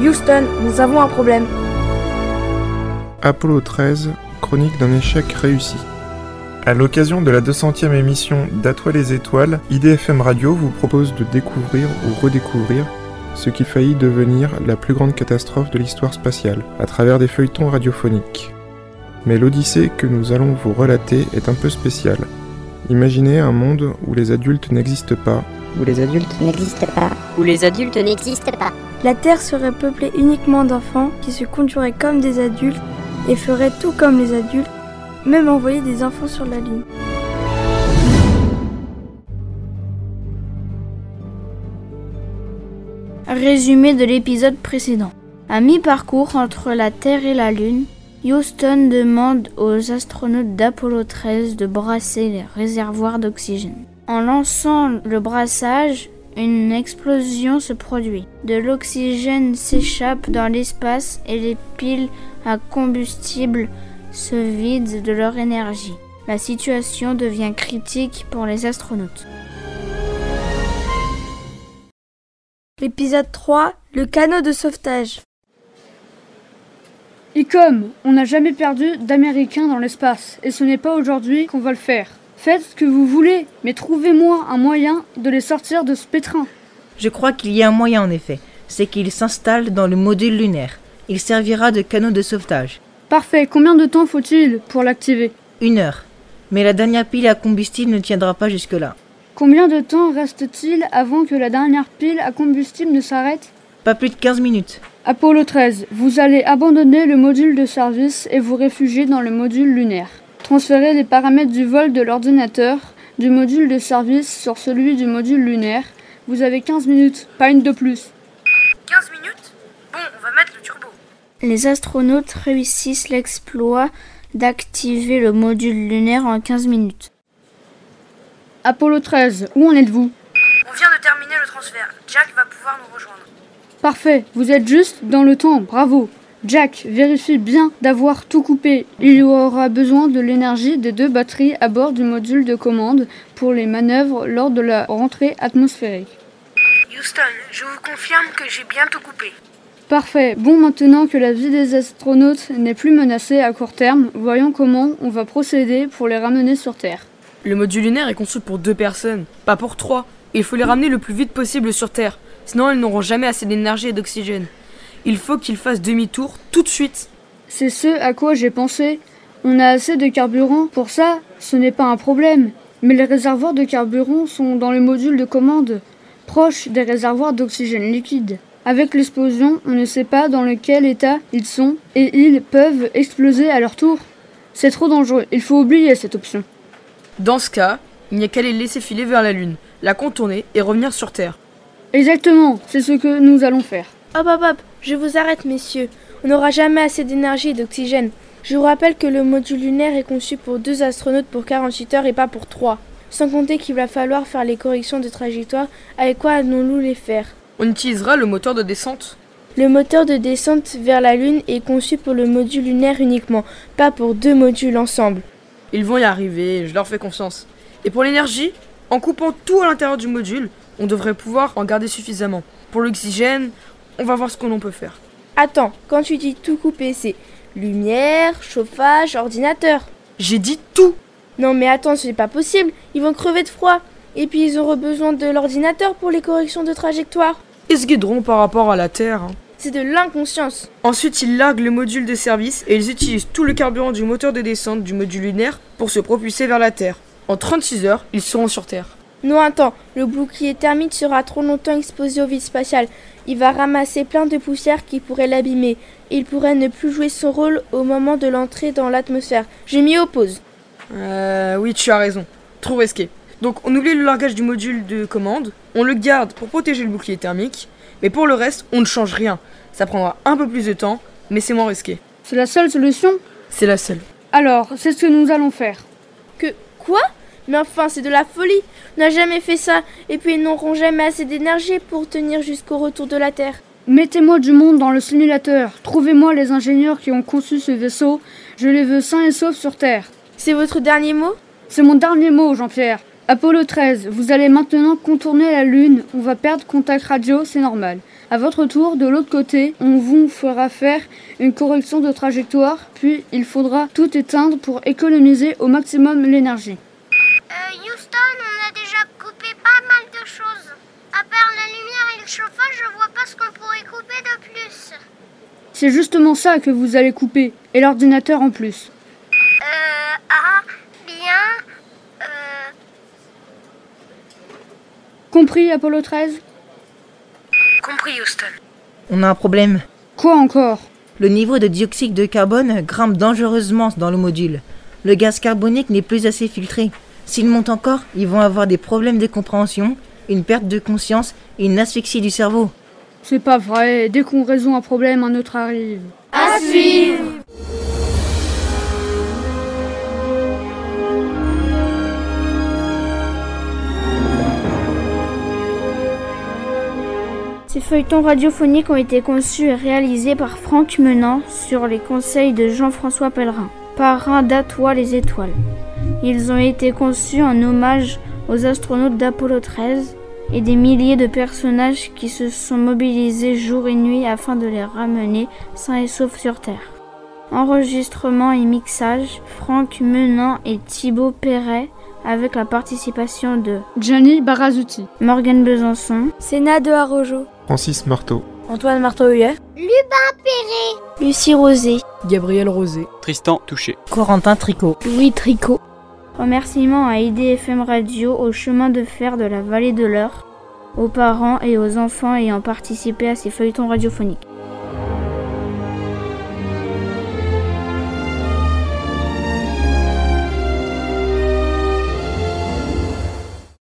Houston, nous avons un problème. Apollo 13, chronique d'un échec réussi. À l'occasion de la 200e émission d'Atoile les étoiles, IDFM Radio vous propose de découvrir ou redécouvrir ce qui faillit devenir la plus grande catastrophe de l'histoire spatiale, à travers des feuilletons radiophoniques. Mais l'odyssée que nous allons vous relater est un peu spéciale. Imaginez un monde où les adultes n'existent pas, où les adultes n'existent pas, où les adultes n'existent pas. La Terre serait peuplée uniquement d'enfants qui se conduiraient comme des adultes et feraient tout comme les adultes, même envoyer des enfants sur la Lune. Résumé de l'épisode précédent. À mi-parcours entre la Terre et la Lune, Houston demande aux astronautes d'Apollo 13 de brasser les réservoirs d'oxygène. En lançant le brassage, une explosion se produit. De l'oxygène s'échappe dans l'espace et les piles à combustible se vident de leur énergie. La situation devient critique pour les astronautes. L'épisode 3, le canot de sauvetage. Et comme on n'a jamais perdu d'Américains dans l'espace, et ce n'est pas aujourd'hui qu'on va le faire. Faites ce que vous voulez, mais trouvez-moi un moyen de les sortir de ce pétrin. Je crois qu'il y a un moyen en effet, c'est qu'il s'installe dans le module lunaire. Il servira de canot de sauvetage. Parfait, combien de temps faut-il pour l'activer? Une heure. Mais la dernière pile à combustible ne tiendra pas jusque-là. Combien de temps reste-t-il avant que la dernière pile à combustible ne s'arrête? Pas plus de 15 minutes. Apollo 13, vous allez abandonner le module de service et vous réfugier dans le module lunaire. Transférez les paramètres du vol de l'ordinateur du module de service sur celui du module lunaire. Vous avez 15 minutes, pas une de plus. 15 minutes Bon, on va mettre le turbo. Les astronautes réussissent l'exploit d'activer le module lunaire en 15 minutes. Apollo 13, où en êtes-vous? On vient de terminer le transfert. Jack va pouvoir nous rejoindre. Parfait, vous êtes juste dans le temps, bravo. Jack, vérifie bien d'avoir tout coupé. Il y aura besoin de l'énergie des deux batteries à bord du module de commande pour les manœuvres lors de la rentrée atmosphérique. Houston, je vous confirme que j'ai bien tout coupé. Parfait. Bon, maintenant que la vie des astronautes n'est plus menacée à court terme, voyons comment on va procéder pour les ramener sur Terre. Le module lunaire est conçu pour deux personnes, pas pour trois. Il faut les ramener le plus vite possible sur Terre, sinon elles n'auront jamais assez d'énergie et d'oxygène. Il faut qu'ils fassent demi-tour tout de suite. C'est ce à quoi j'ai pensé. On a assez de carburant pour ça, ce n'est pas un problème. Mais les réservoirs de carburant sont dans le module de commande, proche des réservoirs d'oxygène liquide. Avec l'explosion, on ne sait pas dans lequel état ils sont et ils peuvent exploser à leur tour. C'est trop dangereux, il faut oublier cette option. Dans ce cas, il n'y a qu'à les laisser filer vers la Lune, la contourner et revenir sur Terre. Exactement, c'est ce que nous allons faire. Hop hop hop, je vous arrête messieurs. On n'aura jamais assez d'énergie et d'oxygène. Je vous rappelle que le module lunaire est conçu pour deux astronautes pour 48 heures et pas pour trois. Sans compter qu'il va falloir faire les corrections de trajectoire, avec quoi allons-nous les faire? On utilisera le moteur de descente. Le moteur de descente vers la Lune est conçu pour le module lunaire uniquement, pas pour deux modules ensemble. Ils vont y arriver, je leur fais confiance. Et pour l'énergie, en coupant tout à l'intérieur du module, on devrait pouvoir en garder suffisamment. Pour l'oxygène, on va voir ce qu'on peut faire. Attends, quand tu dis tout couper, c'est lumière, chauffage, ordinateur. J'ai dit tout Non mais attends, c'est pas possible, ils vont crever de froid. Et puis ils auront besoin de l'ordinateur pour les corrections de trajectoire. Ils se guideront par rapport à la Terre. hein. C'est de l'inconscience. Ensuite, ils larguent le module de service et ils utilisent tout le carburant du moteur de descente du module lunaire pour se propulser vers la Terre. En 36 heures, ils seront sur Terre. Non, attends, le bouclier thermique sera trop longtemps exposé au vide spatial. Il va ramasser plein de poussière qui pourrait l'abîmer. Il pourrait ne plus jouer son rôle au moment de l'entrée dans l'atmosphère. Je m'y oppose. Euh, oui, tu as raison. Trop risqué. Donc, on oublie le largage du module de commande, on le garde pour protéger le bouclier thermique, mais pour le reste, on ne change rien. Ça prendra un peu plus de temps, mais c'est moins risqué. C'est la seule solution? C'est la seule. Alors, c'est ce que nous allons faire. Que quoi? Mais enfin, c'est de la folie. On n'a jamais fait ça. Et puis, ils n'auront jamais assez d'énergie pour tenir jusqu'au retour de la Terre. Mettez-moi du monde dans le simulateur. Trouvez-moi les ingénieurs qui ont conçu ce vaisseau. Je les veux sains et saufs sur Terre. C'est votre dernier mot? C'est mon dernier mot, Jean-Pierre. Apollo 13, vous allez maintenant contourner la Lune. On va perdre contact radio, c'est normal. À votre tour, de l'autre côté, on vous fera faire une correction de trajectoire, puis il faudra tout éteindre pour économiser au maximum l'énergie. Euh, Houston, on a déjà coupé pas mal de choses. À part la lumière et le chauffage, je vois pas ce qu'on pourrait couper de plus. C'est justement ça que vous allez couper, et l'ordinateur en plus. Euh, ah, bien. Euh, Compris, Apollo 13 Compris, Houston. On a un problème. Quoi encore? Le niveau de dioxyde de carbone grimpe dangereusement dans le module. Le gaz carbonique n'est plus assez filtré. S'il monte encore, ils vont avoir des problèmes de compréhension, une perte de conscience et une asphyxie du cerveau. C'est pas vrai, dès qu'on résout un problème, un autre arrive. À suivre Ces feuilletons radiophoniques ont été conçus et réalisés par Franck Menant sur les conseils de Jean-François Pellerin, parrain d'Atoile les Étoiles. Ils ont été conçus en hommage aux astronautes d'Apollo 13 et des milliers de personnages qui se sont mobilisés jour et nuit afin de les ramener sains et saufs sur Terre. Enregistrement et mixage, Franck Menant et Thibaut Perret avec la participation de Gianni Barazuti, Morgane Besançon, Sénat de Harojo, Francis Marteau, Antoine Marteau-Huyet, Lubin Perret, Lucie Rosé, Gabriel Rosé. Tristan Touché. Corentin Tricot. Louis Tricot. Remerciements à IDFM Radio, au chemin de fer de la vallée de l'Eure, aux parents et aux enfants ayant participé à ces feuilletons radiophoniques.